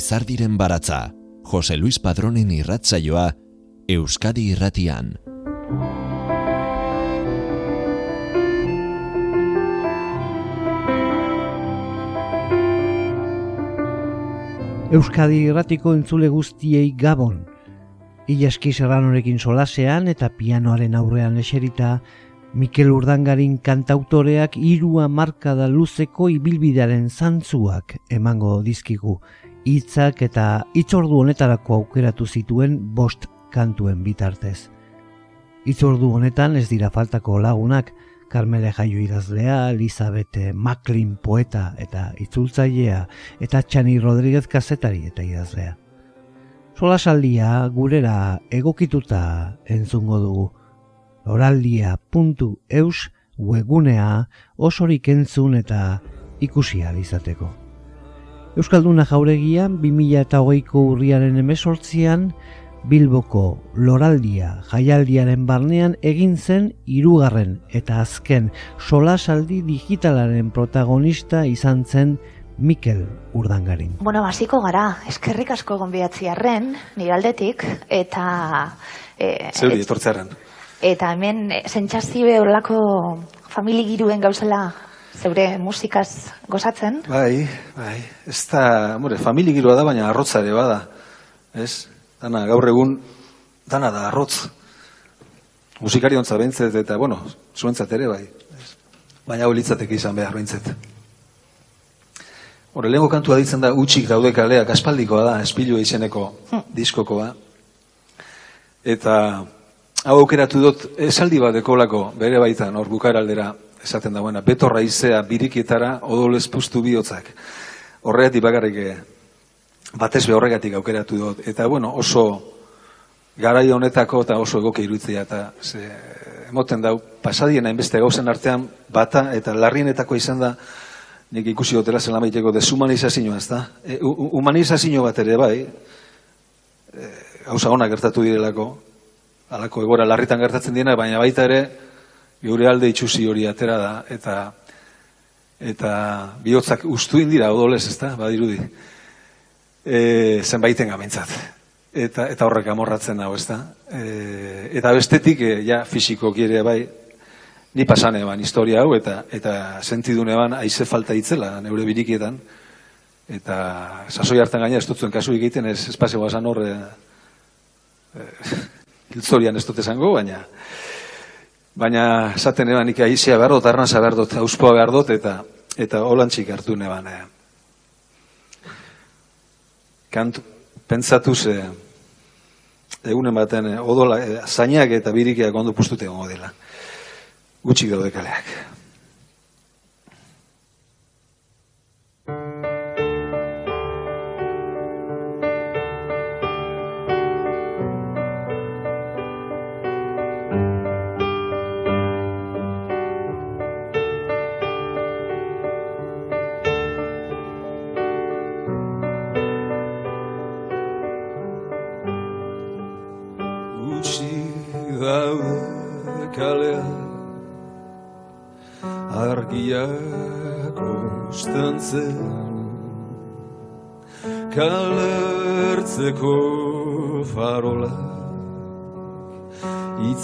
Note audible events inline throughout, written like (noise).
Lizardiren baratza, Jose Luis Padronen irratzaioa, Euskadi irratian. Euskadi irratiko entzule guztiei gabon. Ilaski serranorekin solasean eta pianoaren aurrean eserita, Mikel Urdangarin kantautoreak irua markada luzeko ibilbidearen zantzuak emango dizkigu. Hitzak eta itzordu honetarako aukeratu zituen bost kantuen bitartez. Itzordu honetan ez dira faltako lagunak, Carmele Jaio idazlea, Elizabeth Macklin poeta eta itzultzailea, eta Txani Rodríguez kazetari eta idazlea. Sola saldia gurera egokituta entzungo dugu oraldia.eus webgunea osorik entzun eta ikusi izateko. Euskalduna jauregian 2008ko urriaren emesortzian Bilboko Loraldia jaialdiaren barnean egin zen hirugarren eta azken solasaldi digitalaren protagonista izan zen Mikel Urdangarin. Bueno, hasiko gara, eskerrik asko gonbiatzi arren, niraldetik, eta... E, Zeuri, etortzearen. Eta hemen sentsazio horlako famili giruen gauzela zeure musikaz gozatzen? Bai, bai. Ez da, more, famili girua da, baina arrotza ere bada. Ez? Dana, gaur egun, dana da arrotz. Musikari ontza bentzet, eta, bueno, zuentzat ere, bai. Ez? Baina hau litzatek izan behar bentzet. Hore, lehenko kantua ditzen da, utxik daude kaleak, aspaldikoa da, espilu izeneko hm. diskokoa. Eta, hau aukeratu dut esaldi bat dekolako bere baitan hor bukaraldera esaten da buena betorra izea birikietara odolez pustu bihotzak. Horregatik bakarrik eh, batez be horregatik aukeratu dut. Eta bueno oso garai honetako eta oso egoke irutzea eta ze, emoten dau pasadien hainbeste gauzen artean bata eta larrienetako izan da nik ikusi dutela zela maiteko deshumanizazioa ez da e, humanizazio bat ere bai e, gauza ona gertatu direlako alako egora larritan gertatzen diena, baina baita ere, geure alde itxusi hori atera da, eta eta bihotzak ustu indira odolez, ez da, badirudi, e, zenbaiten gamentzat. Eta, eta horrek amorratzen dago, ez da. E, eta bestetik, e, ja, fisiko ere bai, ni pasan eban historia hau, eta, eta sentidun eban aize falta itzela, neure birikietan, eta sasoi hartan gaina ez dutzen kasu egiten, ez espazio basan horre, e, (laughs) hiltzorian ez dut esango, baina baina esaten eban nik aizia behar dut, arnaza behar dut, auspoa behar dut, eta eta holantzik hartu neban. Eh. Kant, pentsatu ze egunen baten eh, odola, eh, zainak eta birikiak ondo pustute gongo dela. Gutxik daude kaleak.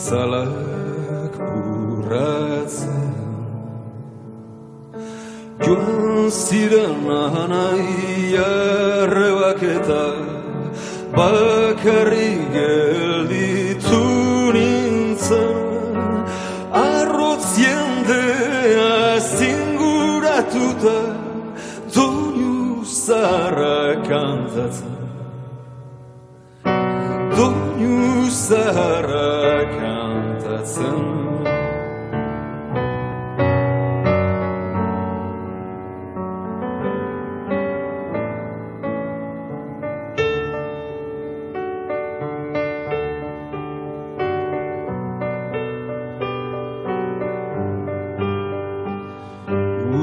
Itzalak burratzen joan ziren anai arrebak eta bakarri gelditu nintzen. Arrotz jendea zinguratuta zara kantatzen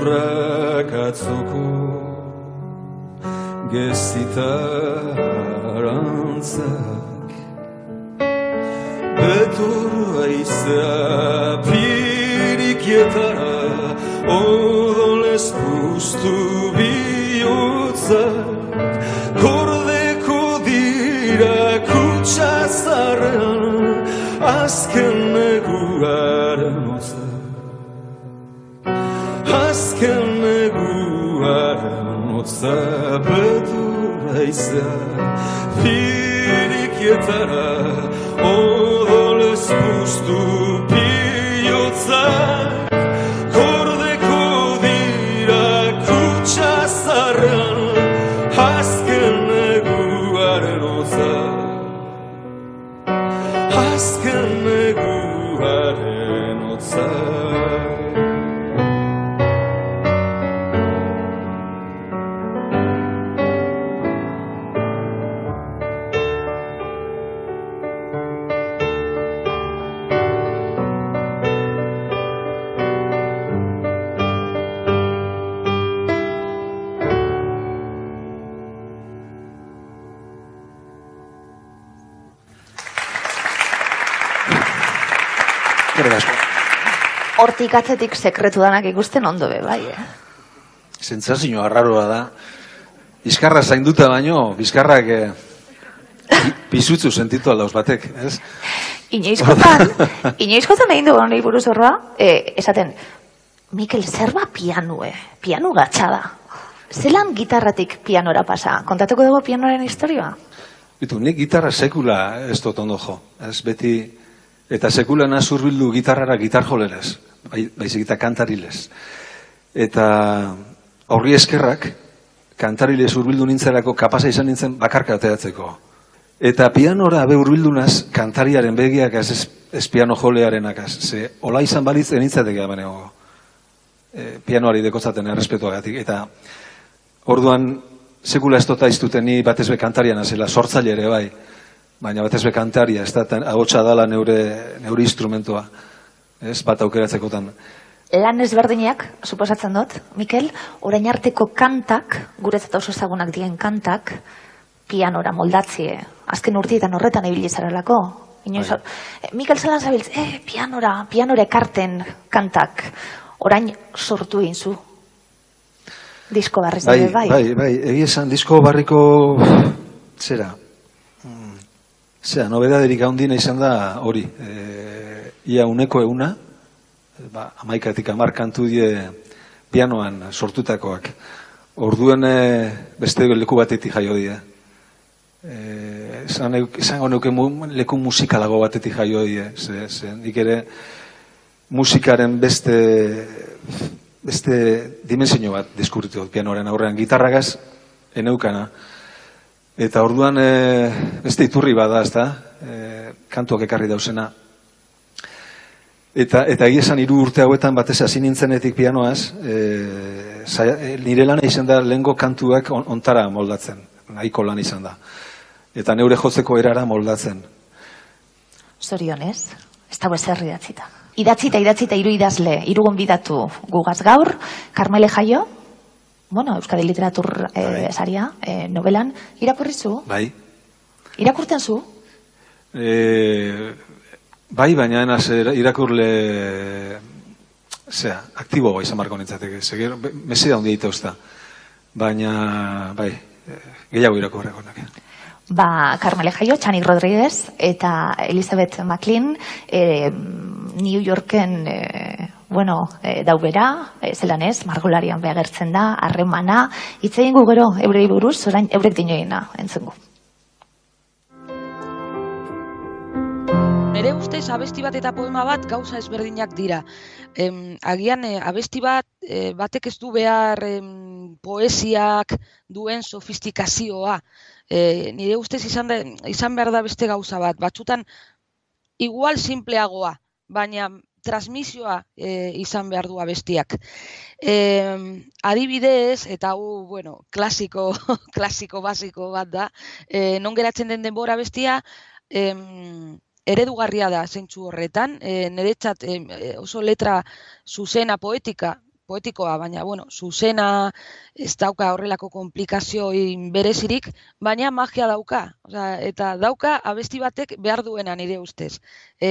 Ezurrak atzoko Gezitarrantzak Betor aizea pirikietara Odolez neguaren otza Betor aizea pirikietara Odolez puztu bihotzak Hortik atzetik sekretu danak ikusten ondo be, bai. Eh? Sentsazio arraroa da. Bizkarra zainduta baino, bizkarrak eh, pisutzu sentitu aldauz batek, ez? Inoizkotan, inoizkotan egin dugu honi buruz horra, eh, esaten, Mikel, zer ba pianue? Pianu gatsa da. Zelan gitarratik pianora pasa? Kontatuko dugu pianoaren historia? Bitu, nik gitarra sekula ez dut ondo jo. Ez beti, eta sekula nazurbildu gitarrara gitar jolerez. Bai, baizik eta kantarilez. Eta horri eskerrak, kantarilez urbildu nintzelako kapasa izan nintzen bakarka ateatzeko. Eta pianora be urbildunaz, kantariaren begiak ez, ez, piano jolearenak ez. Ze, ola izan balitz enitzatek abaneago. E, pianoari dekotzaten errespetuagatik. Eta orduan, sekula ez dota iztuten ni batez be kantaria nazela, sortzaile ere bai. Baina batez be kantaria, ez da, agotxa dala neure, neure instrumentua. Ez, bat aukeratzekotan. Lan ezberdinak, suposatzen dut, Mikel, orain arteko kantak, guretzat oso ezagunak dien kantak, pianora moldatzie. Azken urtietan horretan ibili zarelako. Inoiz, Bai. eh, Mikel zelan zabiltz, eh, pianora, pianora ekarten kantak. Orain sortu egin zu. Disko barriz Bai, bai. bai, bai, egia esan disko barriko, zera, mm, zera, nobedaderik handina izan da hori, e, ia uneko euna, ba, amaikatik amar kantu die pianoan sortutakoak. Orduen e, beste leku batetik jaio die. E, euk- esango neuke mu, leku musikalago batetik jaio die. Ze, ze, nik ere musikaren beste beste dimensio bat deskubritu dut pianoaren aurrean gitarragaz eneukana eta orduan e, beste iturri bada ezta e, kantuak ekarri dauzena eta eta egia esan hiru urte hauetan batez hasi nintzenetik pianoaz e, saia- e, nire lana izan da lehengo kantuak on, ontara moldatzen nahiko lan izan da eta neure jotzeko erara moldatzen Zorionez, ez dago ezer idatzita. Idatzita, idatzita, hiru idazle, hiru gonbidatu gugaz gaur, Carmele Jaio, bueno, Euskadi Literatur Bai. saria, eh, novelan, irakurri zu? bai Irakurten zu? E, bai, baina enaz irakurle zera, aktibo izan marko nintzateke. Seger, meseda handia ita usta. Baina, bai, gehiago irako horrekonak. Ba, Carmele Jaio, Txanik Rodriguez eta Elizabeth McLean e, New Yorken e, bueno, e, daubera, e, zelan ez, margolarian behagertzen da, harremana, hitzein gu gero eurei buruz, orain eurek dinoena entzengu. Nere ustez abesti bat eta poema bat gauza ezberdinak dira. Em, agian e, abesti bat e, batek ez du behar em, poesiak duen sofistikazioa. E, nire ustez izan, de, izan behar da beste gauza bat. Batzutan igual simpleagoa, baina transmisioa e, izan behar du abestiak. E, adibidez, eta hau, bueno, klasiko, (laughs) klasiko basiko bat da, e, non geratzen den denbora bestia, em, eredugarria da zentsu horretan, e, niretzat e, oso letra zuzena poetika, poetikoa, baina, bueno, zuzena ez dauka horrelako komplikazioin berezirik, baina magia dauka. Osa, eta dauka abesti batek behar duena nire ustez.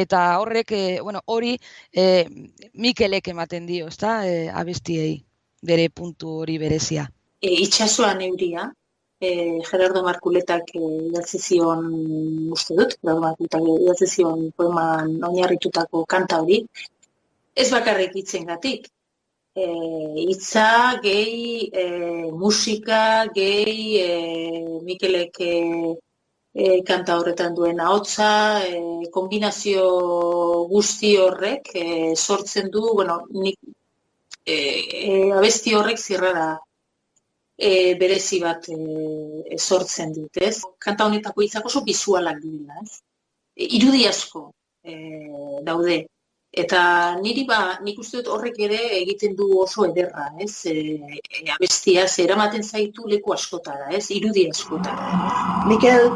Eta horrek, e, bueno, hori e, Mikelek ematen dio, ezta, e, abestiei, bere puntu hori berezia. E, itxasoan euria, e, Gerardo Markuletak e, idatzi zion, uste dut, Gerardo Markuletak idatzi zion poeman oinarritutako kanta hori, ez bakarrik itzen gatik, e, itza, gehi, e, musika, gehi, e, Mikelek e, kanta horretan duen ahotsa, e, kombinazio guzti horrek e, sortzen du, bueno, nik, e, e, abesti horrek zirrara e, berezi bat e, sortzen dit, ez? Kanta honetako hitzak oso bizualak dira, ez? E, irudi asko e, daude. Eta niri ba, nik uste dut horrek ere egiten du oso ederra, ez? E, e, abestia, ze eramaten zaitu leku askotara, ez? Irudi askotara. Mikel,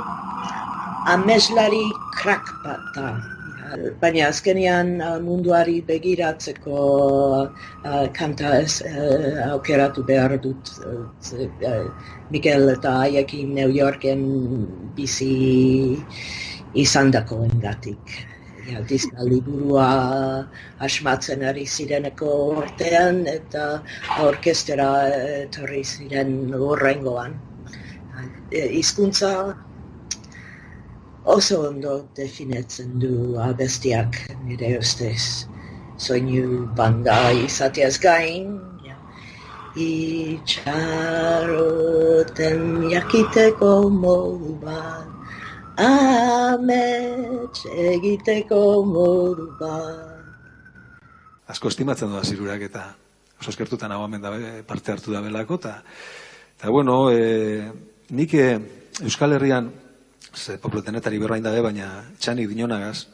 ameslari krak bat da. Baina azkenean munduari begiratzeko uh, kanta ez uh, aukeratu behar dut. Uh, Mikel eta haiekin New Yorken bizi izan dako engatik ja, dizka liburua asmatzen ari zireneko ortean eta orkestera etorri ziren horrengoan. Hizkuntza oso ondo definitzen du abestiak nire ustez. Soinu banda izateaz gain, ja. itxaroten jakiteko modu bat, amets egiteko modu bat. Asko estimatzen doa zirurak eta oso eskertutan hau da parte hartu da belako. Ta, eta bueno, e, nik e, Euskal Herrian, ze poplotenetari berrain dabe, baina txanik dinonagaz,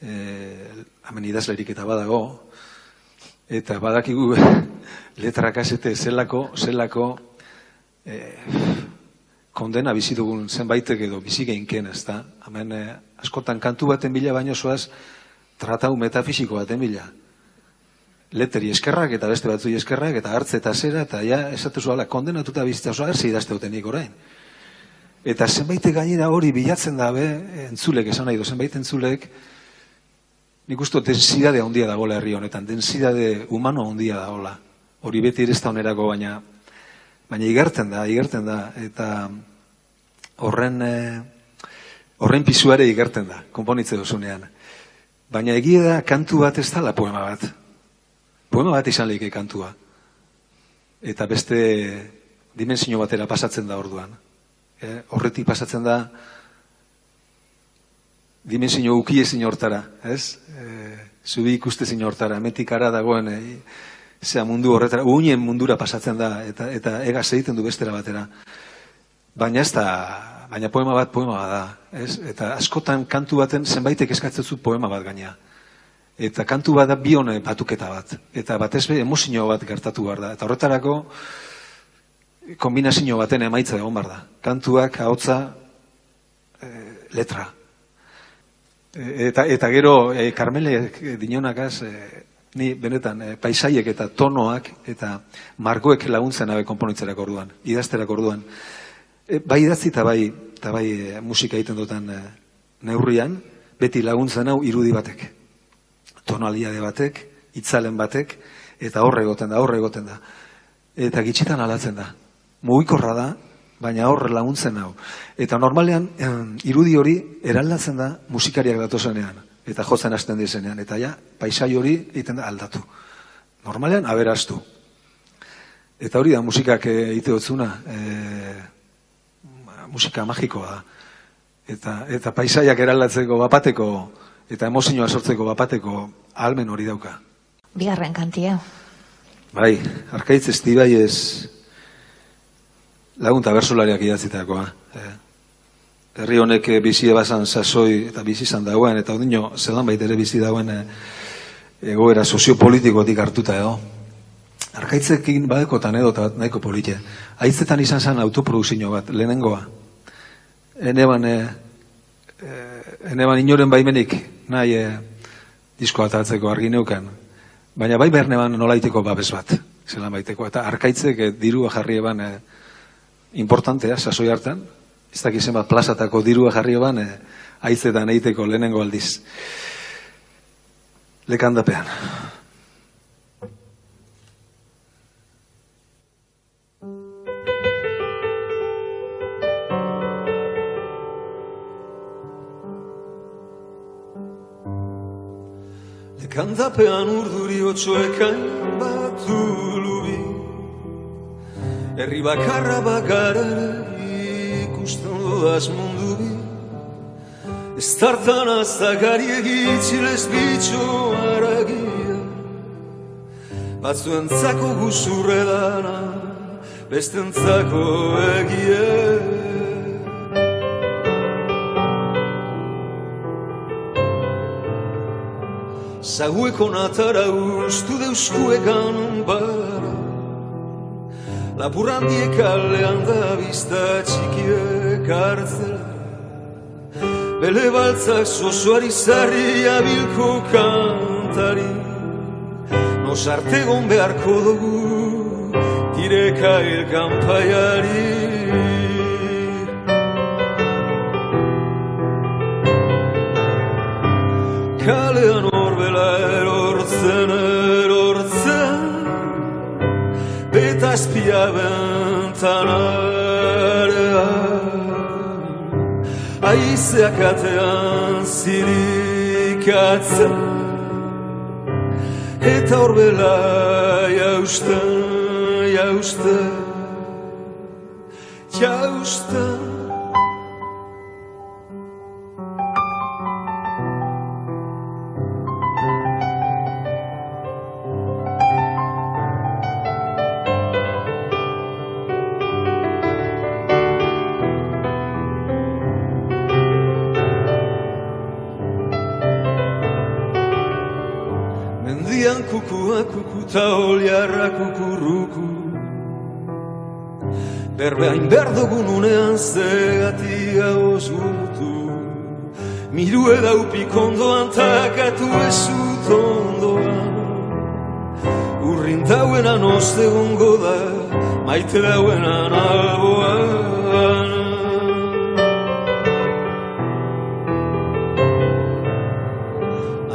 e, hamen idazlerik eta badago, eta badakigu (laughs) letrak azete zelako, zelako, e, kondena bizi dugun zenbaitek edo bizi geinken, ez da? Hemen eh, askotan kantu baten bila baino zoaz tratau metafisiko baten bila. Leteri eskerrak eta beste batzu eskerrak eta hartze eta zera eta ja esatu zuala kondenatuta bizitza zoa erzi idazte utenik orain. Eta zenbaitek gainera hori bilatzen dabe, entzulek esan nahi du, zenbait entzulek, nik uste densidade handia dagoela herri honetan, densidade humano handia dagoela. Hori beti ere ez da onerako, baina baina igerten da, igerten da, eta horren, e, horren pisuare igerten da, konponitze duzunean. Baina egia da, kantu bat ez dala poema bat. Poema bat izan lehike kantua. Eta beste dimensio batera pasatzen da orduan. E, horretik pasatzen da dimensio uki ezin hortara, ez? E, zubi ikuste zin hortara, metik ara dagoen, e, zea mundu horretara, uinen mundura pasatzen da, eta, eta ega egiten du bestera batera. Baina ez da, baina poema bat poema bat da, ez? Eta askotan kantu baten zenbaitek eskatzen zu poema bat gaina. Eta kantu bat da bione batuketa bat. Eta batez be emozio bat gertatu behar da. Eta horretarako kombinazio baten emaitza egon behar da. Kantuak, ahotza, e, letra. E, eta, eta gero, e, Carmele dinonakaz, e, ni benetan e, paisaiek eta tonoak eta margoek laguntzen abe konponitzerak orduan, idazterak orduan. E, bai idatzi eta bai, eta bai e, musika egiten dutan e, neurrian, beti laguntzen hau irudi batek. Tonaliade batek, itzalen batek, eta horre egoten da, horre egoten da. Eta gitxitan alatzen da. Mugikorra da, baina hor laguntzen hau. Eta normalean, irudi hori eraldatzen da musikariak datozenean, eta jotzen hasten dizenean, eta ja, paisai hori egiten da aldatu. Normalean, aberastu. Eta hori da musikak eh, egite dutzuna, e, musika magikoa da. Eta, eta paisaiak eraldatzeko bapateko, eta emozioa sortzeko bapateko almen hori dauka. Bigarren kantia. Bai, arkaitz estibai ez lagunta bersolariak idatzitakoa. Eh? Herri honek eh, bizi ebazan sasoi eta bizi izan dagoen, eta ondino zelan baitere bizi dagoen eh, egoera soziopolitikotik hartuta edo. Arkaitzekin badekotan edo eta nahiko polite. Aitzetan izan zen autoprodukzio bat, lehenengoa. Eneban, e, eneban inoren baimenik nahi e, disko atatzeko argi neukan. Baina bai behar neban nolaiteko babes bat, zelan baiteko. Eta arkaitzek e, dirua jarri eban e, importantea, sasoi hartan, ez dakizen bat plazatako dirua jarri eban e, aitzetan eiteko lehenengo aldiz. Lekandapean. Lekandapean urduri otxoekan bat ulubi Herri bakarra bakara ikusten dudaz mundu bi Ez tartan aztakari egitzilez bitxo aragia. Batzuentzako guzurre dana, bestentzako egie Zagueko natara ustu deuskuekan bara Lapurrandiek alean da bizta txikiek hartzela Bele baltzak zozoari zarri abilko kantari. Nos artegon beharko dugu tireka ilkanpaiari Kalean Eta espia bentanarean Aizeak atean zirikatzen Eta horbela jausten, jausten Jausten Miru edaupik ondoan takatu ezut ondoan Urrin dauenan oste gongo da Maite dauenan alboan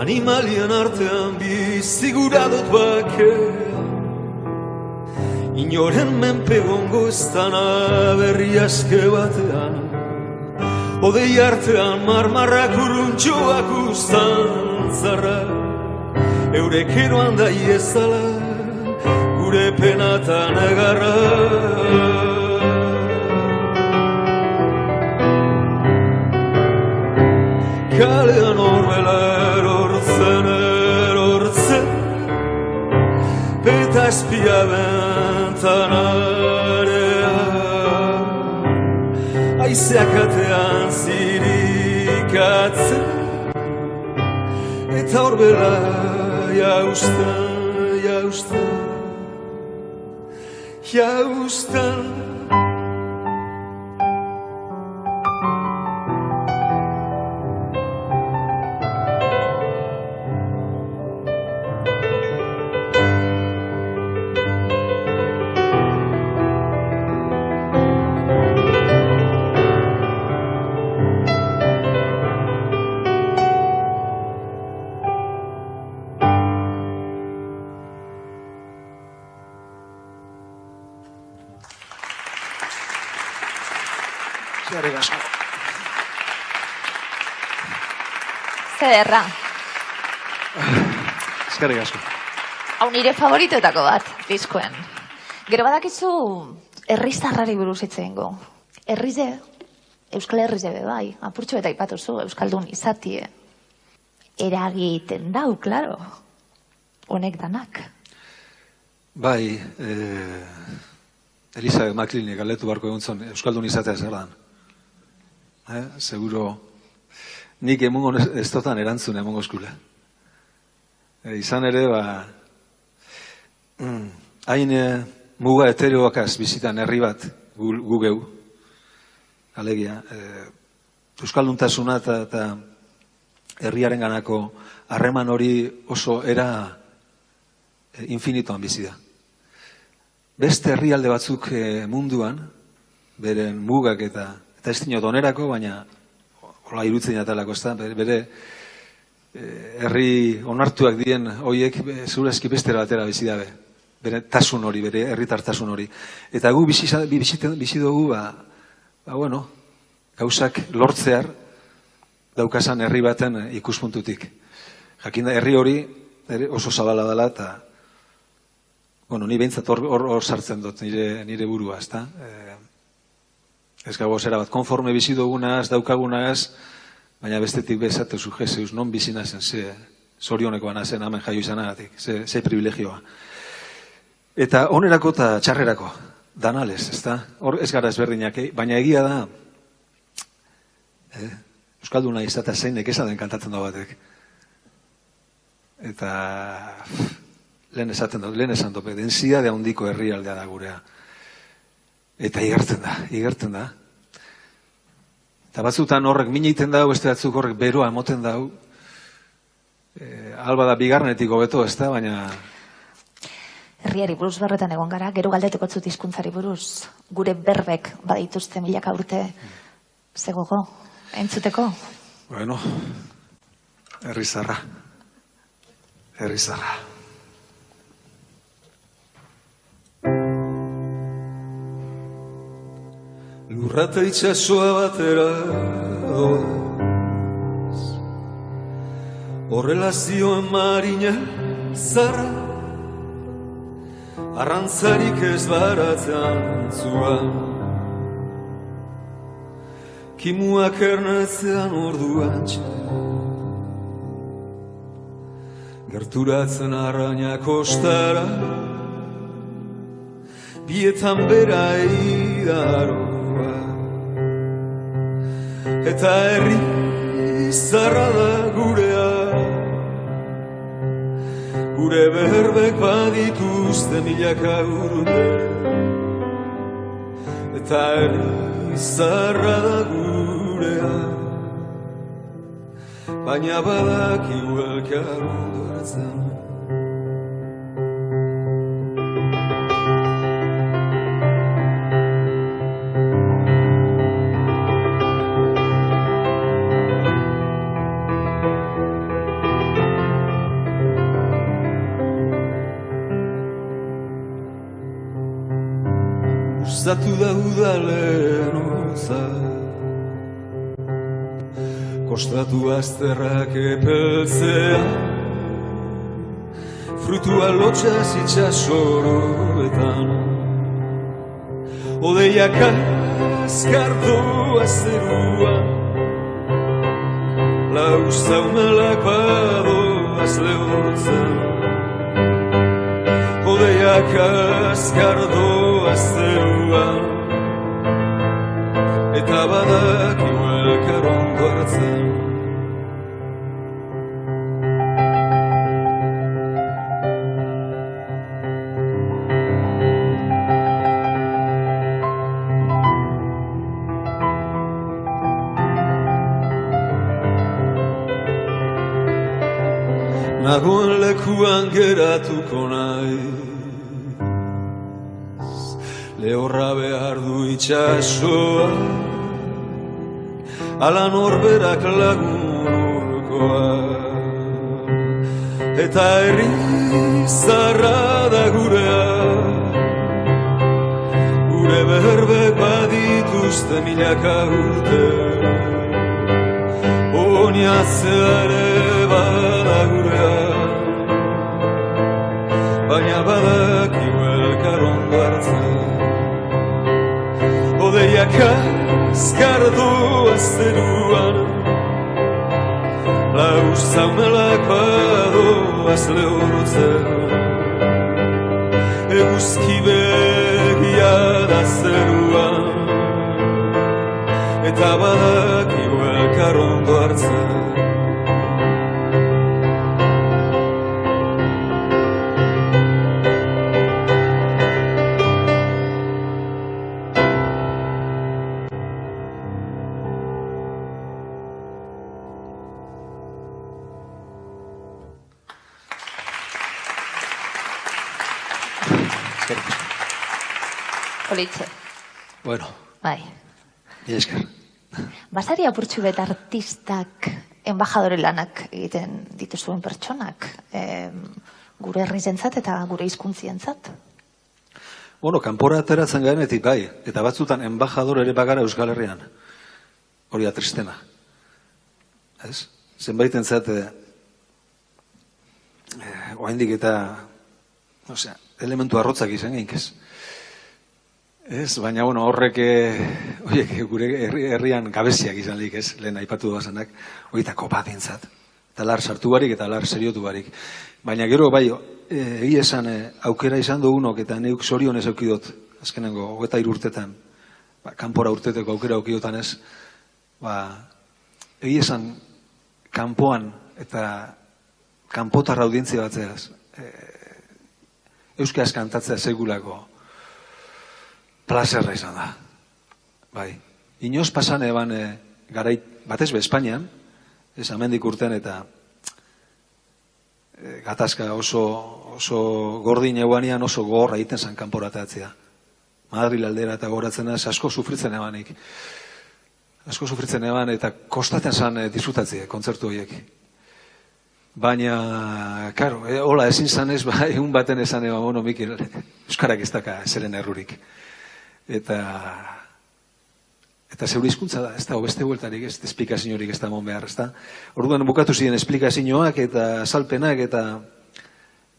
Animalian artean bizigura dut bakea Inoren menpe gongo ez dana berri aske batean Odei artean marmarrak uruntxoak ustan zarra Eurek eroan da iezala gure penatan egarra Kalean horbela erortzen erortzen Eta espia bentanarean Aizeak atean Eta horbela jausten, jausten Jausten Eskerrik Zederra. Eskerrik asko. Hau nire favoritoetako bat, diskoen. Gero badakizu, herriztarrari buruz hitz egingo. Herrize, Euskal Herrize be bai, apurtxo eta ipatu zu, Euskaldun izatie. Eragiten dau, klaro. Honek danak. Bai, eh, Elizabeth Maklinik galetu barko egun zon, Euskaldun izatea zer dan. Eh, seguro, nik emongo ez- dotan erantzun emongo eskula. E, izan ere, ba, mm, hain eh, muga etereoakaz bizitan herri bat gu, gu geu, alegia, eh, Euskalduntasuna eta, herriaren ganako harreman hori oso era eh, infinitoan bizi da. Beste herrialde batzuk eh, munduan, beren mugak eta eta ez dinot onerako, baina hola irutzen jatalako, ez da, bere, eh, herri onartuak dien hoiek eh, zurezki bestera batera bizi dabe. Bere tasun hori, bere herritartasun hori. Eta gu bizi, za- bi- biziten- bizi dugu, ba, ba, bueno, gauzak lortzear daukasan herri baten ikuspuntutik. Jakin da, herri hori oso zabala dela eta bueno, ni behintzat hor, hor, hor sartzen dut nire, nire burua, ezta? Eh, ez gago zera bat, konforme bizi dugunaz, daukagunaz, baina bestetik bezate zu Jezeus, non bizi nazen, ze, zorionekoa nazen, hemen jaio izanagatik, ze, ze privilegioa. Eta onerako eta txarrerako, danales, ezta? Hor ez gara ezberdinak, eh? baina egia da, eh? Euskalduna izatea zeinek esaten kantatzen da batek. Eta lehen esaten dut, lehen esan dope, densia de handiko herrialdea da gurea. Eta igertzen da, igertzen da. Eta batzutan horrek miniten dau, beste batzuk horrek beroa emoten dau. E, alba da bigarnetik hobeto, ez da, baina Herriari buruz berretan egon gara, gero galdeteko zut hizkuntzari buruz. Gure berbek badituzte milaka urte. Zegogo, entzuteko. Bueno, herrizarra. Herrizarra. Lurrata itxasua batera doaz. Horrela zioen marina zara. Arrantzarik ez baratzean zuan Kimuak ernetzean orduan Gerturatzen arraina kostara. Bietan bera idaroa Eta herri zarra da gurea. Gure berbek badituzte milaka urte. Eta herri zarra da gurea. Baina badakigu elkar ondoratzen Kostatu azterrak epeltzea Frutua lotxaz itxasoroetan Odeiak azkartu azerua Lau zaumelak badoaz lehortzen Odeiak azkartu azerua Eta badak elkar ondo hartzen geratuko naiz. Lehorra behar du itxasoa Ala norberak lagunurkoa Eta herri zarra da gurea. Gure berbek baditu dituzte milaka urte. Oinatzea bada Baina badakiu elkar ondo hartzen Odeiak azkardu azteruan Laus zaumelak badoaz lehorotzen Eguzki begia da zeruan Eta badakiu elkar ondo hartzen Apurtxu bet artistak, embajadore lanak egiten dituzuen pertsonak, em, gure herrizentzat eta gure hizkuntzientzat. Bueno, kanpora ateratzen garenetik bai, eta batzutan embajador ere bagara Euskal Herrian. Hori da tristena. Ez? Zenbait entzat, eh, eh, oaindik eta, osea, elementu arrotzak izan geink ez. Ez, baina bueno, horrek, eh, oiek, gure herri, herrian gabeziak izan lik, ez, lehen aipatu duazanak, horietako bat entzat. Eta lar sartu barik eta lar seriotu barik. Baina gero, bai, eh, egia esan, eh, aukera izan dugunok eta neuk zorionez eukidot, azkenengo, hogeta urtetan, ba, kanpora urteteko aukera eukidotan ez, ba, egia esan, kanpoan eta kanpotarra audientzia batzeaz, eh, euskaraz kantatzea segulako plazerra izan da. Bai. Inoz pasan eban e, garait, batez be Espainian, ez amendik urtean eta e, gatazka oso, oso gordin eguanian oso gogorra egiten zan kanporatatzea. Madril aldera eta goratzen ez asko sufritzen ebanik. Asko sufritzen eban eta kostaten zan e, disfrutatzea kontzertu horiek. Baina, karo, e, hola, ezin zanez, ba, egun (laughs) baten esan eba, bueno, Mikel, Euskarak ez daka zeren errurik. Eta, eta zeure hizkuntza da, ez da, beste bueltarik, ez, esplikaziorik ez da mon behar, ez da. Orduan bukatu ziren esplikazioak eta salpenak eta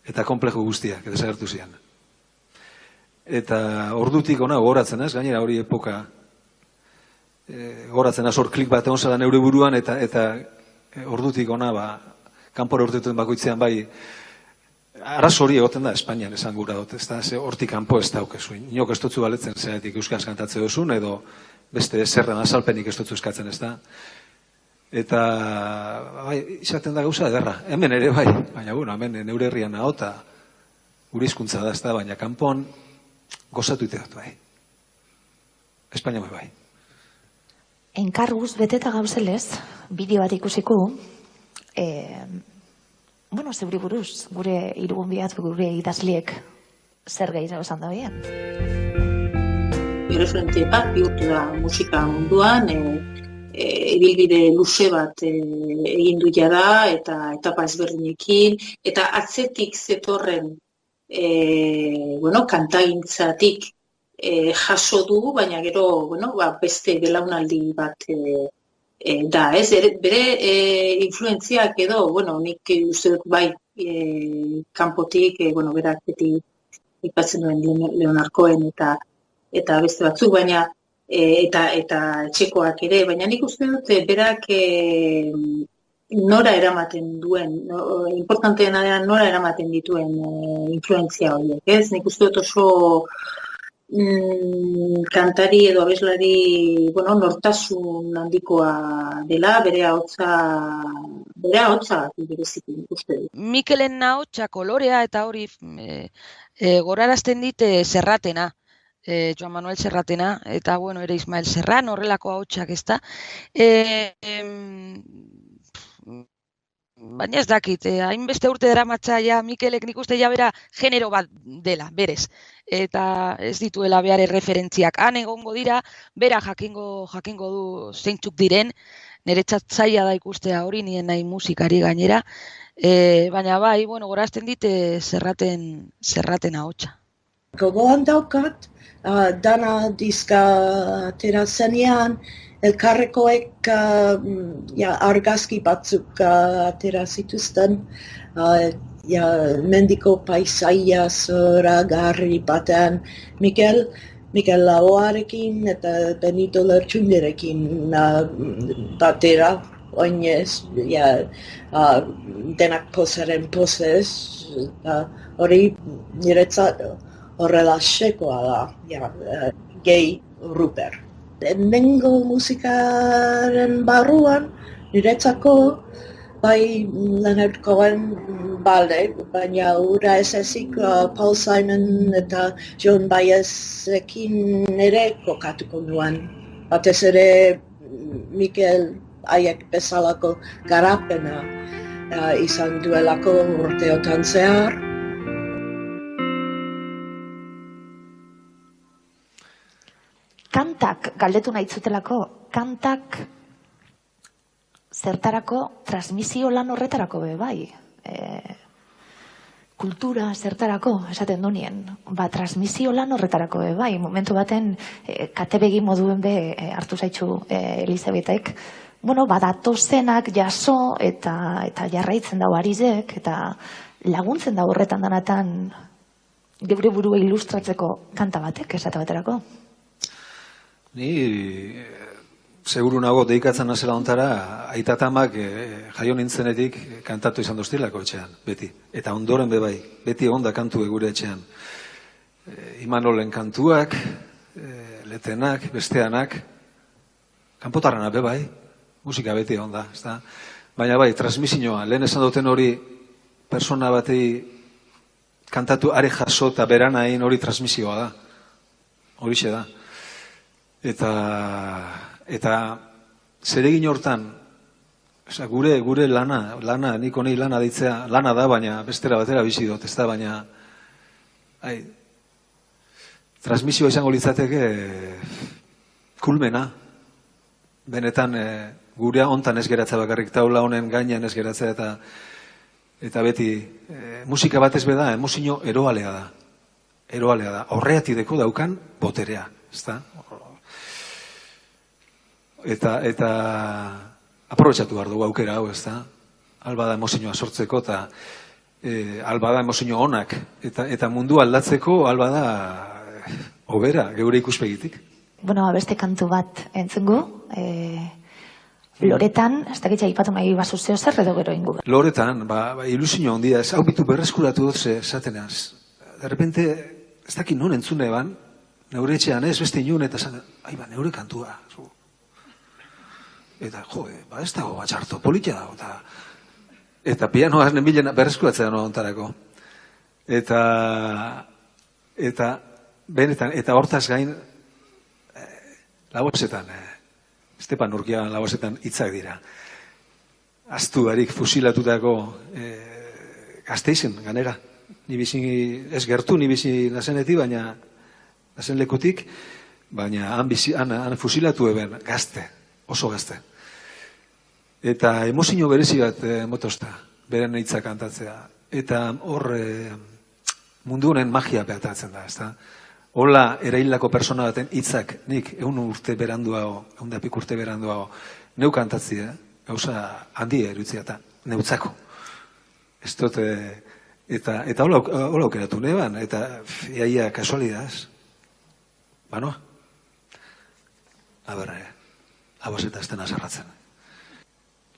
eta komplejo guztiak, eta zagertu ziren. Eta ordutik ona goratzen ez, gainera hori epoka e, goratzen azor klik bat egon zela neure buruan, eta, eta e, ordutik ona, ba, kanpora urtetuen bakoitzean bai, araz hori egoten da Espainian esan gura dut, ez da, ze hortik kanpo ez daukezu. Inok ez dutzu baletzen zeatik euskaz kantatze duzun, edo beste zerren azalpenik ez dutzu eskatzen, ez da. Eta, bai, izaten da gauza ederra. Hemen ere bai, baina, bueno, hemen neure herrian ahota, gure hizkuntza da, ez da, baina kanpon gozatu ite dut, bai. Espainia bai, bai. Enkarguz beteta gauzelez, bideo bat ikusiko, e, bueno, zeuri buruz, gure irugun biat, gure idazliek zer gehiago esan da bian. Erreferente bat bihurtu da musika munduan, e, e, ibilbide luze bat e, egin du jada eta etapa ezberdinekin, eta atzetik zetorren e, bueno, kantagintzatik e, jaso du, baina gero bueno, ba, beste belaunaldi bat e, e, da, ez? Ere, bere e, influentziak edo, bueno, nik uste dut bai e, kanpotik, e, bueno, berak beti ipatzen duen Leonarkoen eta eta beste batzuk, baina e, eta eta txekoak ere, baina nik uste dut berak e, nora eramaten duen, no, importanteena da nora eramaten dituen e, influentzia horiek, ez? Nik uste dut oso mm, kantari edo abeslari, bueno, nortasun handikoa dela, bere ahotsa bere ahotsa bereziki uste dut. Mikelen nahotsa kolorea eta hori e, e, gorarazten dit e, zerratena. E, Joan Manuel Serratena, eta bueno, ere Ismael Serran, horrelako ahotsak ez da. E, em, baina ez dakit, eh, hainbeste urte dara ja Mikelek nik uste ja genero bat dela, berez. Eta ez dituela behar referentziak han egongo dira, bera jakingo, jakingo du zeintzuk diren, nire txatzaia da ikustea hori, nien nahi musikari gainera, e, baina bai, bueno, gorazten dite zerraten, zerraten ahotsa. Gogoan daukat, uh, dana diska atera zenean, elkarrekoek uh, ja, argazki batzuk uh, atera zituzten, uh, ja, mendiko paisaia zora garri batean, Mikel, Mikel Laoarekin eta Benito Lertxunderekin uh, batera, oinez, ja, uh, denak posaren posez, uh, hori niretzat horrela sekoa da, ja, uh, gehi ruper. Nengo musikaren barruan, niretzako, bai Leonard Cohen balde, baina ura ez ezik uh, Paul Simon eta John Baezekin ere kokatuko duan. Batez ere Mikel haiek bezalako garapena uh, izan duelako urteotan zehar. Kantak, galdetu nahi zutelako, kantak zertarako transmisio lan horretarako be bai. E, kultura zertarako, esaten dunien, ba, transmisio lan horretarako be bai. Momentu baten, e, katebegi moduen be e, hartu zaitzu e, Elizabetek, bueno, badatozenak jaso eta eta jarraitzen dago arizek eta laguntzen da horretan danatan geure burua ilustratzeko kanta batek esate baterako. Ni eh, seguru nago deikatzen nazela ontara, aitatamak e, jaio nintzenetik kantatu izan doztilako etxean, beti. Eta ondoren bebai, beti onda kantu gure etxean. E, Imanolen kantuak, e, letenak, besteanak, kanpotarrana bebai, musika beti onda, ezta? Baina bai, transmisioa, lehen esan duten hori persona batei kantatu are jaso eta beranain hori transmisioa da. Horixe da. Eta eta zeregin hortan Osa, gure gure lana, lana, nik honi lana ditzea, lana da, baina bestera batera bizi dut, ez da, baina ai, transmisioa izango litzateke kulmena, benetan e, gurea hontan ez geratza bakarrik taula honen gainean ez geratza eta eta beti e, musika batez beda emozio eroalea da. Eroalea da. Horreatideko daukan boterea, ezta? Eta eta aprobetxatu behar dugu aukera hau, ezta? Alba da emozioa sortzeko eta e, alba da emozio onak eta eta mundu aldatzeko alba da obera geure ikuspegitik. Bueno, beste kantu bat entzungu, e, Loretan, ez dakitza ipatu nahi basu zeo zer edo gero ingu. Loretan, ba, ba ilusio handia, ez hau bitu berreskuratu dut ze esatenaz. De repente, ez dakit non entzune ban, neure etxean ez, beste inun, eta zan, ai ba, neure kantua. Zu. Eta, jo, ba, ez dago batxarto, politia dago, eta, eta pianoa (laughs) nemilen berreskuratzea no ontarako. Eta, eta, benetan, eta hortaz gain, eh, labosetan, eh, Estepan Urkia labosetan hitzak dira. Aztu barik fusilatutako e, gazteizen, ganera. Ni bizi, ez gertu, ni bizi nazeneti, baina nazen lekutik, baina han, bizi, han, han fusilatu eben gazte, oso gazte. Eta emozio berezi bat e, motosta, beren hitzak kantatzea. Eta hor e, mundu honen magia beatatzen da, ezta? Hola, erailako persona baten hitzak nik egun urte beranduago, egun dapik urte beranduago, neu kantatzi, eh? gauza handi erutzia eta neutzako. Ez dut, eh, eta, eta hola, hola aukeratu neban, eta iaia kasualidaz. Banoa? Aber, eh, aboseta estena zerratzen.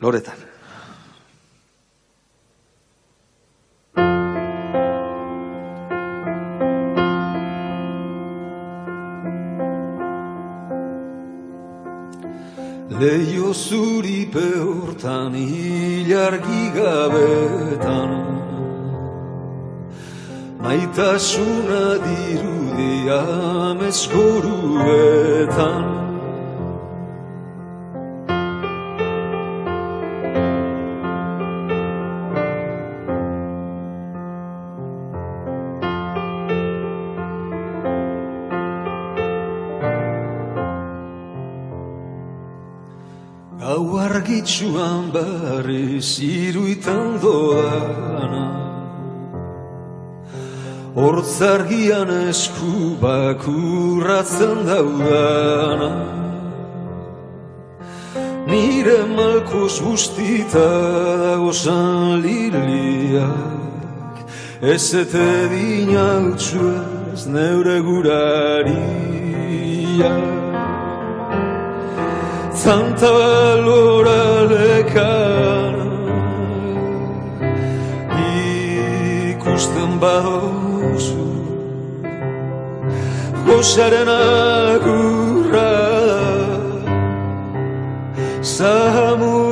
Loretan. Leio zuri peortan hilargi gabetan Maitasuna dirudia mezkoruetan Gau argitxuan barri ziruitan doana Hortzargian esku bakurratzen daudana Nire malkoz guztita dagozan liliak Ez ete dinautxuaz neure gurariak Tanta balora lekan Ikusten badozu Gozaren agurra. Zamurki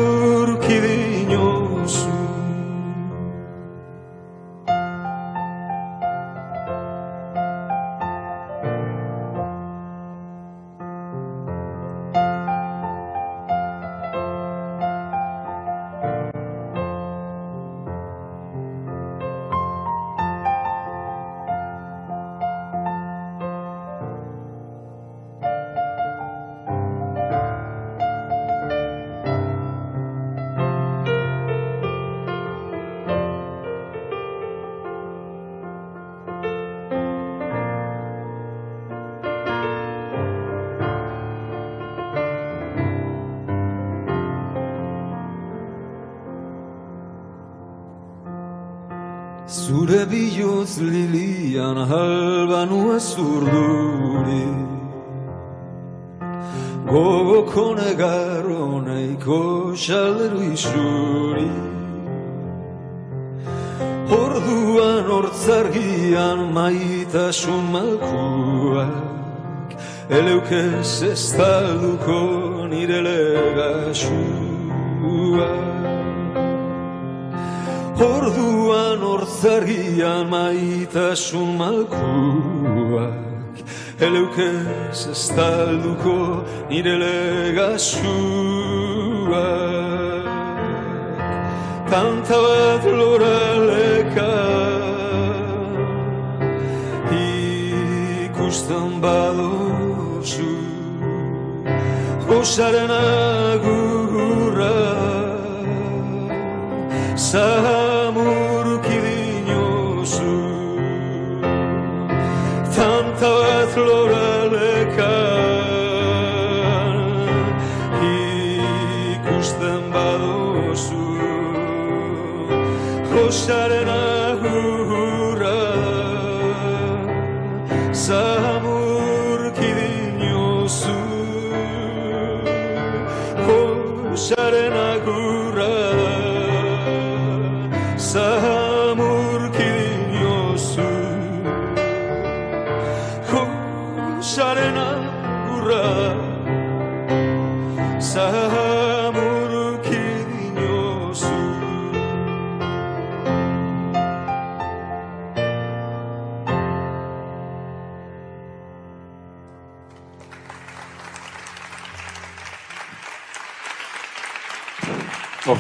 Eleukez ez talduko nire legasuak Orduan hortzargian maitasun malkuak. Eleukez ez talduko nire legasuak Tanta bat loraleka Ikusten badozu Josaren agurra Zamurki dinozu Tanta bat loraleka Ikusten badozu. Josaren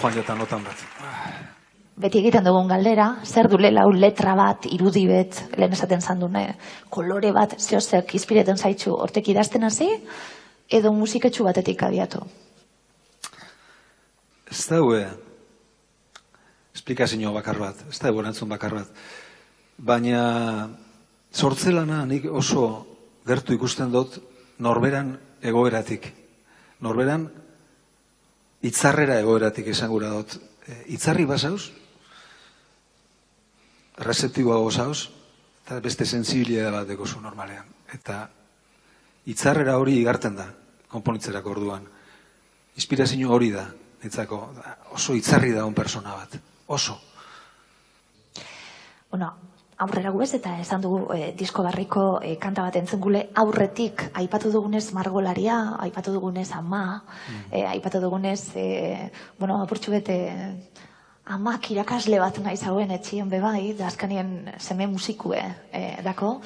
joan jatan notan bat. Beti egiten dugun galdera, zer du lau letra bat, irudi bet, lehen esaten zandune, kolore bat, zehozek izpireten zaitxu, hortek idazten hasi, edo musiketxu batetik abiatu. Ez daue, esplikazio bakar bat, ez daue erantzun bakar bat. Baina, sortzelana nik oso gertu ikusten dut norberan egoeratik. Norberan itzarrera egoeratik esan gura dut. E, itzarri basauz, receptiboago zauz, eta beste sensibilia bat dekozu normalean. Eta itzarrera hori igarten da, konponitzerako orduan. Inspirazio hori da, nitzako, oso itzarri da un persona bat. Oso. Bueno, aurrera gubez eta esan dugu e, disko barriko e, kanta bat entzun gule aurretik aipatu dugunez margolaria, aipatu dugunez ama, e, aipatu dugunez, e, bueno, apurtxu bete amak irakasle bat nahi zauen etxion bebai, da azkanien seme musikue, e, dako.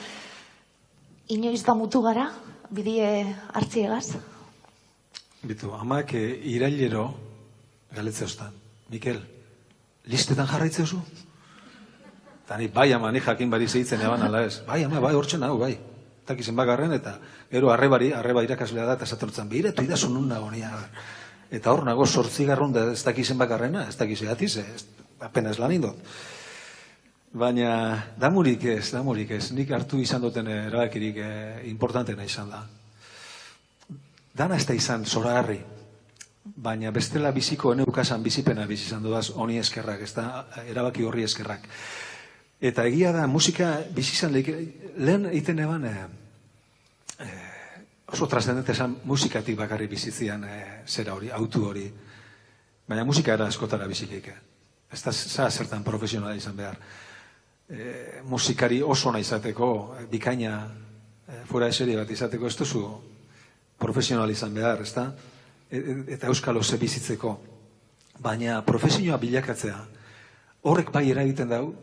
Inoiz da mutu gara, bidie hartziegaz? Bitu, amak e, irailero galetze ostan. Mikel, listetan jarraitzeuzu? Eta ni, bai ama, ni jakin bari zeitzen eban ala ez. Bai ama, bai hortzen hau, bai. Eta bakarren, eta gero arrebari, arreba irakaslea da, eta esatortzen, behiratu idazu nun nago. Eta hor nago sortzi garrun da ez dakizen bakarrena, ez dakize atiz, ez, apenas lan indot. Baina, damurik ez, damurik ez. Nik hartu izan duten erabakirik eh, importantena izan da. Dana ez da izan zoragarri, baina bestela biziko eneukasan bizipena bizi izan dudaz honi eskerrak, ez da erabaki horri eskerrak. Eta egia da, musika bizi izan lehik, lehen egiten eban, eh, oso trascendente esan musikatik bakarri bizitzian eh, zera hori, autu hori. Baina musika era eskotara bizikik. Ez da za zertan profesionala izan behar. Eh, musikari oso nahi izateko, bikaina, fuera de serie bat izateko, ez duzu profesional izan behar, ez da? E- e- eta euskalo ze bizitzeko. Baina profesioa bilakatzea, horrek bai eragiten dau,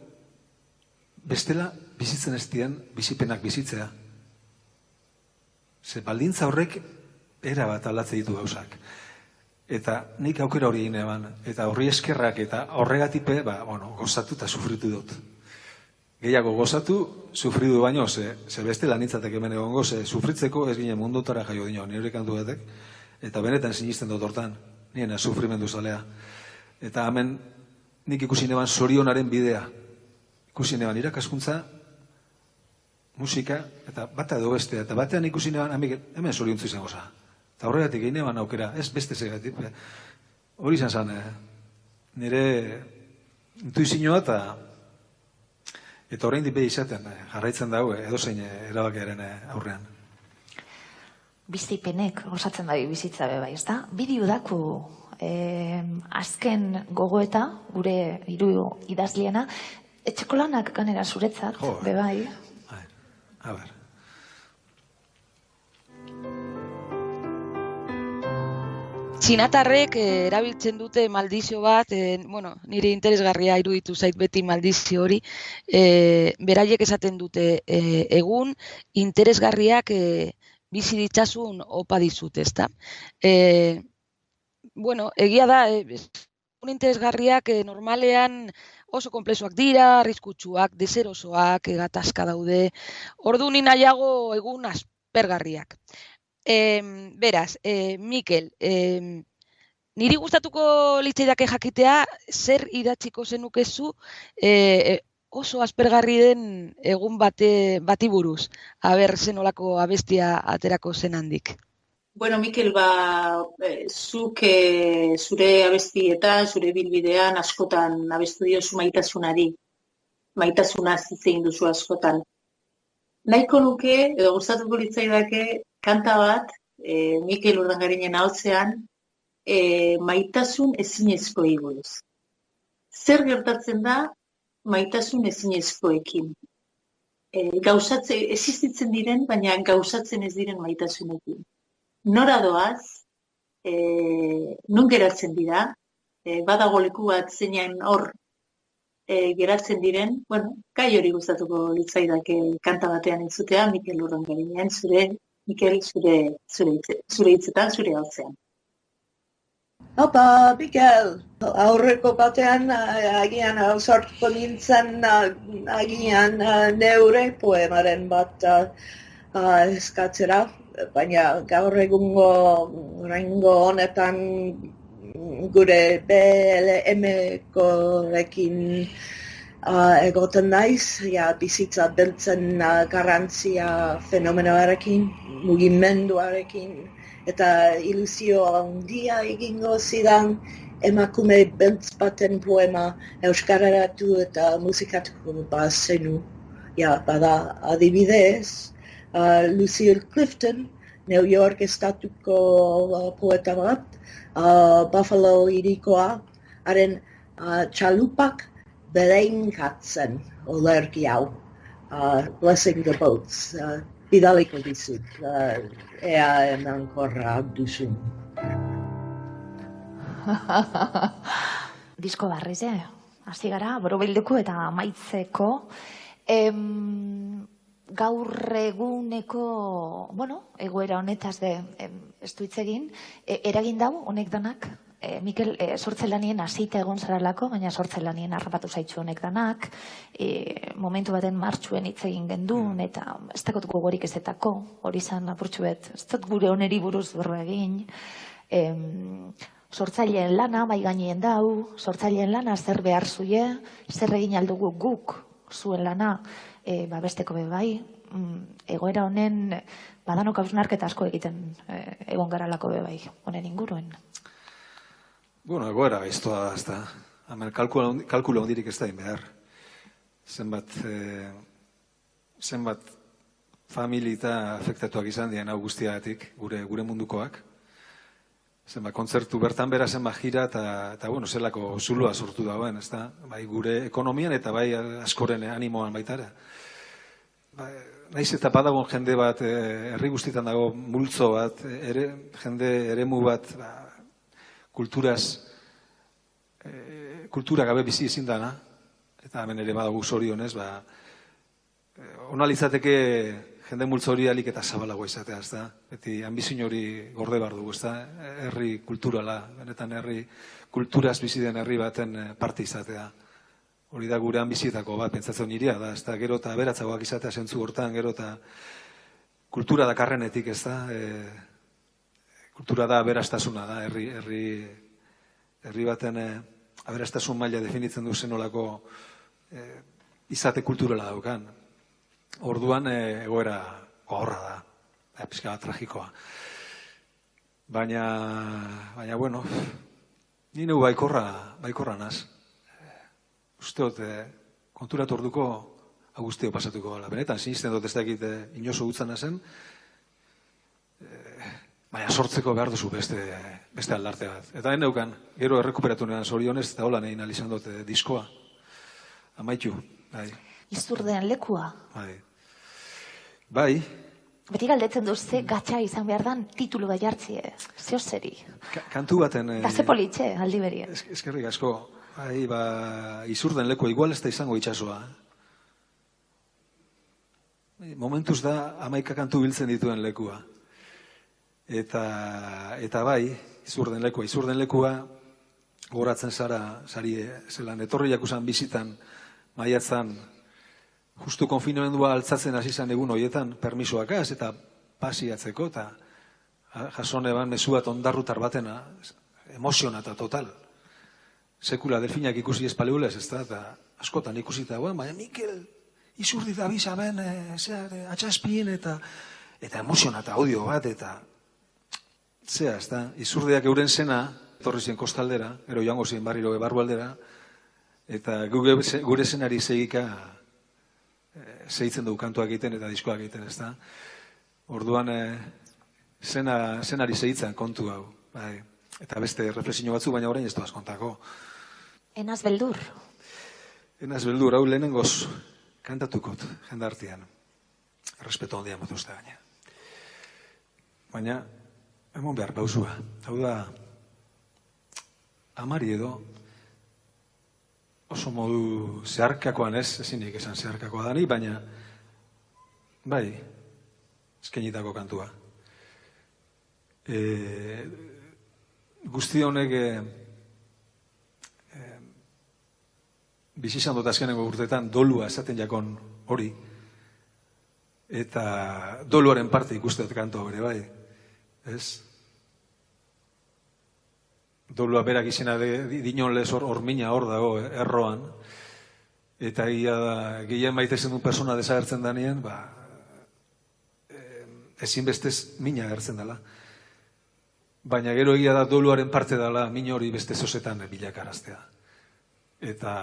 bestela bizitzen ez dien bizipenak bizitzea. Ze baldintza horrek era bat aldatze ditu gauzak. Eta nik aukera hori egin eban, eta horri eskerrak eta horregatipe, ba, bueno, gozatu eta sufritu dut. Gehiago gozatu, sufridu baino, ze, ze beste lanitzatek hemen egongo, ze sufritzeko ez ginen mundotara jaio dino, nire kantu batek, eta benetan sinisten dut hortan, niena sufrimendu zalea. Eta hemen nik ikusi neban sorionaren bidea. Ikusi neban irakaskuntza, musika, eta bata edo bestea, eta batean ikusi neban, amik, hemen soriontzu izango za. Eta horregatik egin neban aukera, ez beste zegatik. eh. Hori izan zen, eh, nire intuizioa eta eta orain dipe izaten, eh, jarraitzen dago edozein erabakiaren aurrean. Bizipenek osatzen da bizitza be bai, ezta? Bideo daku eh, azken gogoeta gure hiru idazliena etxekolanak ganera zuretzat, Jo. be bai. A ber. Txinatarrek eh, erabiltzen dute maldizio bat, eh, bueno, nire interesgarria iruditu zait beti maldizio hori, eh, beraiek esaten dute eh, egun interesgarriak eh, bizi ditzasun opa dizut, ezta? Eh, bueno, egia da, eh, egun interesgarriak normalean oso konplexuak dira, arriskutsuak, deserosoak, eh, gatazka daude, ordu ni nahiago egun aspergarriak. Em, beraz, eh, Mikel, em, niri gustatuko litzaidake jakitea zer idatziko zenukezu eh, oso aspergarri den egun bate, bati buruz. Aber, zenolako abestia aterako zen handik. Bueno, Mikel, ba, eh, zuk eh, zure abestietan, zure bilbidean askotan abestu diozu maitasunari. Maitasuna hitz egin duzu askotan. Nahiko nuke, edo gustatuko litzaidake, kanta bat, eh, Mikel Urdangarinen ahotzean, eh, maitasun ezinezko buruz. Zer gertatzen da maitasun ezinezkoekin? E, gauzatze, existitzen diren, baina gauzatzen ez diren maitasunekin nora doaz, e, nun geratzen dira, e, badago leku bat zeinan hor e, geratzen diren, bueno, gai hori gustatuko litzaidake kanta batean entzutea, Mikel Urrangarinean, zure, Mikel, zure, zure, zure hitzetan, zure hotzean. Opa, Miguel, aurreko batean agian ausartuko nintzen agian neure poemaren bat eh, eskatzera, baina gaur egungo rengo honetan gure BLM-korekin uh, egoten naiz, ja, bizitza beltzen uh, garantzia fenomenoarekin, mugimenduarekin, eta ilusio handia egingo zidan emakume beltz baten poema euskararatu eta musikatuko bazenu. Ja, bada adibidez, uh, Lucille Clifton, New York estatuko uh, poeta bat, uh, Buffalo irikoa, haren uh, txalupak bereinkatzen olerki hau, uh, Blessing the Boats, uh, bidaliko dizut, uh, ea emankorra duzun. (laughs) Disko barriz, eh? Hasi gara, borobilduko eta amaitzeko. Em, gaur eguneko, bueno, egoera honetaz de, em, ez e, eragin dau, honek danak, e, Mikel, e, sortzelanien hasita egon zaralako, baina sortzelanien harrapatu zaitzu honek danak, e, momentu baten martxuen hitz egin gendun, eta ez dakot gogorik ezetako, hori zan apurtxu bet, ez dut gure oneri buruz berro egin, em, sortzaileen lana bai gaineen dau, sortzaileen lana zer behar zuie, zer egin aldugu guk zuen lana e, babesteko be bai, mm, egoera honen badanok hausnarketa asko egiten e, egon garalako be bai, honen inguruen. Bueno, egoera gaiztoa da, ez da. Hemen kalkulo, handirik ez da behar. Zenbat, eh, zenbat familita afektatuak izan dien hau guztiagatik, gure, gure mundukoak. Zenbat kontzertu bertan bera zenbat jira eta, eta bueno, zelako zuloa sortu dagoen, ez da? Bai gure ekonomian eta bai askoren animoan baita ere. Ba, naiz eta badagon jende bat, eh, herri guztietan dago multzo bat, eh, ere, jende eremu bat, ba, kulturaz, eh, kultura gabe bizi ezin dana, eta hemen ere badago zorionez, ba, ona litzateke jende multzo hori alik eta zabalago izatea, ez da? Beti ambizin hori gorde behar dugu, ez da? Herri kulturala, benetan herri kulturaz bizi den herri baten eh, parte izatea. Hori da gure ambizietako bat, pentsatzen nirea da, ez da? Gero eta aberatzagoak izatea zentzu hortan, gero eta kultura dakarrenetik, ez da? E, kultura da aberastasuna da, herri, herri, herri baten eh, aberastasun maila definitzen du zenolako eh, izate kulturala daukan. Orduan eh, egoera gogorra da, eh, pixka tragikoa. Baina, baina bueno, ni neu baikorra, baikorra naz. Uste dut, eh, konturatu orduko hau guztio pasatuko gala. Benetan, sinisten dut ez dakit eh, inoso gutzana zen, Baina sortzeko behar duzu beste, beste aldarte bat. Eta hain neukan, gero errekuperatu nean zorionez, eta hola nahi izan dut eh, diskoa. Amaitu, bai, Izurdeen lekua. bai. Bai, Beti galdetzen du ze gatxa izan behar dan titulu bai hartzi, eh? Zeo zeri. ka- kantu baten... eh, Eta ze politxe, aldi berien. es- Eskerrik asko, bai, ba, izurden leku, igual ez da izango itxasoa. eh? Momentuz da amaika kantu biltzen dituen lekua. Eta, eta bai, izurden lekua, izurden lekua, goratzen zara, sari, eh, zelan, etorri jakusan bizitan, maiatzan, justu konfinamendua altzatzen hasi zen egun hoietan, permisoakaz, eta pasiatzeko, eta ja- jasone ban mezu bat ondarrutar batena, emozionata total. Sekula delfinak ikusi espaleulez, ez da, eta askotan ikusita guen, baina Mikel, izurdi da bizaben, e, zera, e, atxaspien, eta, eta emozionata audio bat, eta zea, ez da, izurdiak euren zena, etorri zen kostaldera, gero joango zen barriro barrualdera, eta gure, gure zenari segika segitzen dugu kantuak egiten eta diskoak egiten, ez da. Orduan, eh, zena, zenari segitzen kontu hau, bai. Eta beste reflexio batzu, baina orain ez doaz kontako. Enaz beldur. Enaz beldur, hau lehenengoz kantatukot jendartian. Respeto handia motu uste gaina. Baina, emon behar pausua. Hau da, amari edo, oso modu zeharkakoan ez, ezinik esan zeharkakoa dani, baina, bai, eskenitako kantua. E, guzti honek e, bizi izan dut azkenengo urteetan dolua esaten jakon hori eta doluaren parte ikusteet kanto ere bai ez dolua berak izena dinon lez hor, hormina hor dago eh, erroan eta ia da gehien maite zen du persona desagertzen danien ba eh, ezinbestez mina agertzen dela baina gero egia da doluaren parte dela min hori beste zozetan bilakaraztea eta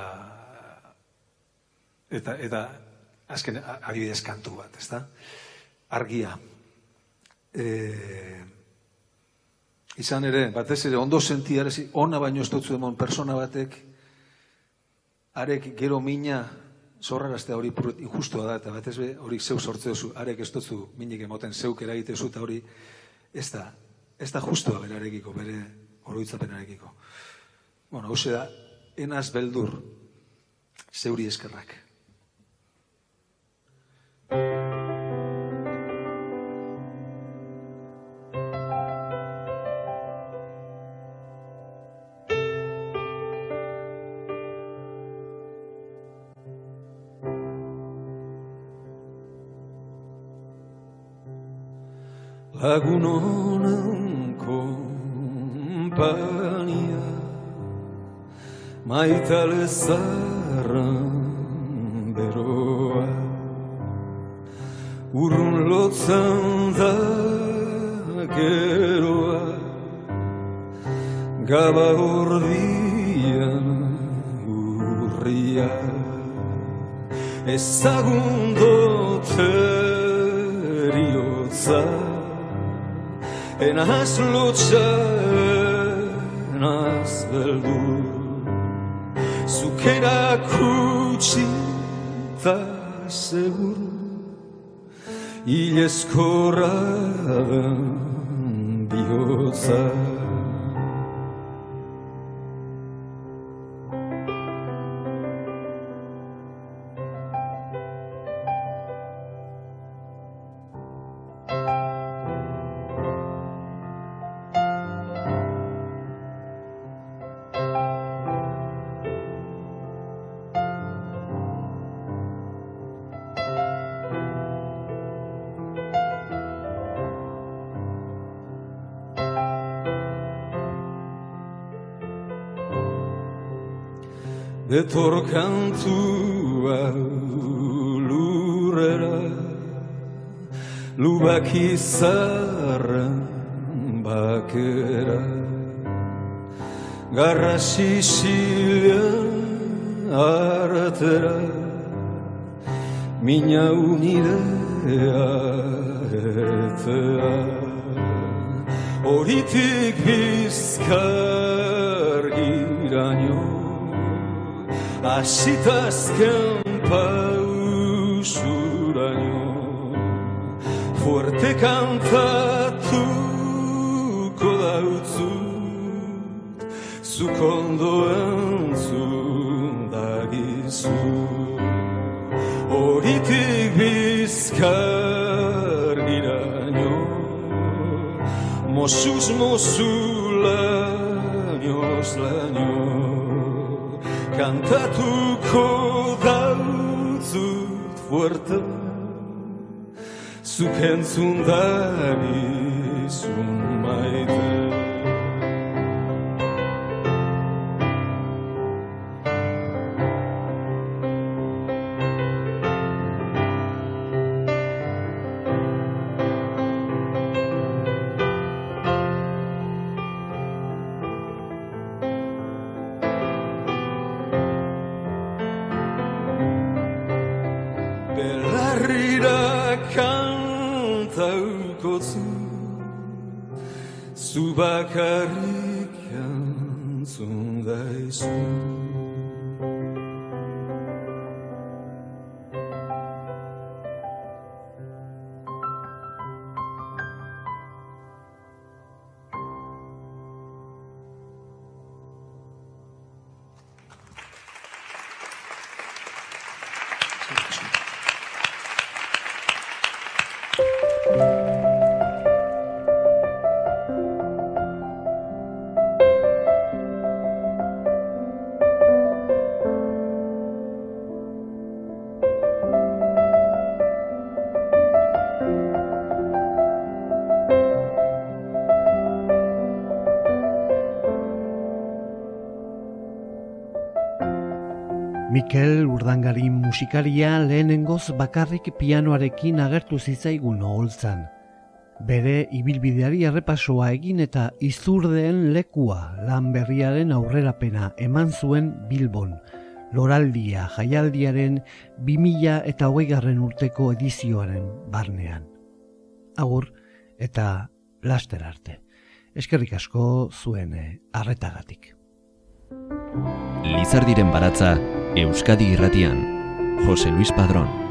eta eta azken adibidez kantu bat, ezta? Argia. E, izan ere, batez ere ondo sentiarezi ona baino ez dutzu emon persona batek arek gero mina zorraraztea hori injustua da eta batez be hori zeu sortze duzu arek ez dutzu minik emoten zeuk eragite zu hori ez da ez da justua berarekiko bere oroitzapenarekiko. Bueno hause da enaz beldur zeuri eskerrak Lagun honen kompania Maitale beroa Urrun lotzen da geroa Gaba ordian urria Ezagun Enaz lotxa, enaz beldur Zukera kutsi eta seguru Ilezkorra Etor kantua lurrera Lubak izarren bakera. Garra sisilean artera Mina unirea etea Horitik bizkar Asitazken pausuraino Fuerte kantatuko dautzut Zukondo entzun dagizu Horitik bizkar giraino Mosuz mozulainoz laino Kantatuko dautzut fuerte Zuk entzun dagizun Urdangari musikaria lehenengoz bakarrik pianoarekin agertu zitzaigun oholtzan. Bere ibilbideari errepasoa egin eta izurdeen lekua lan berriaren aurrerapena eman zuen Bilbon. Loraldia jaialdiaren 2000 eta hogeigarren urteko edizioaren barnean. Agur eta laster arte. Eskerrik asko zuen arretagatik. Lizardiren baratza Euskadi irratian, Jose Luis Padrón.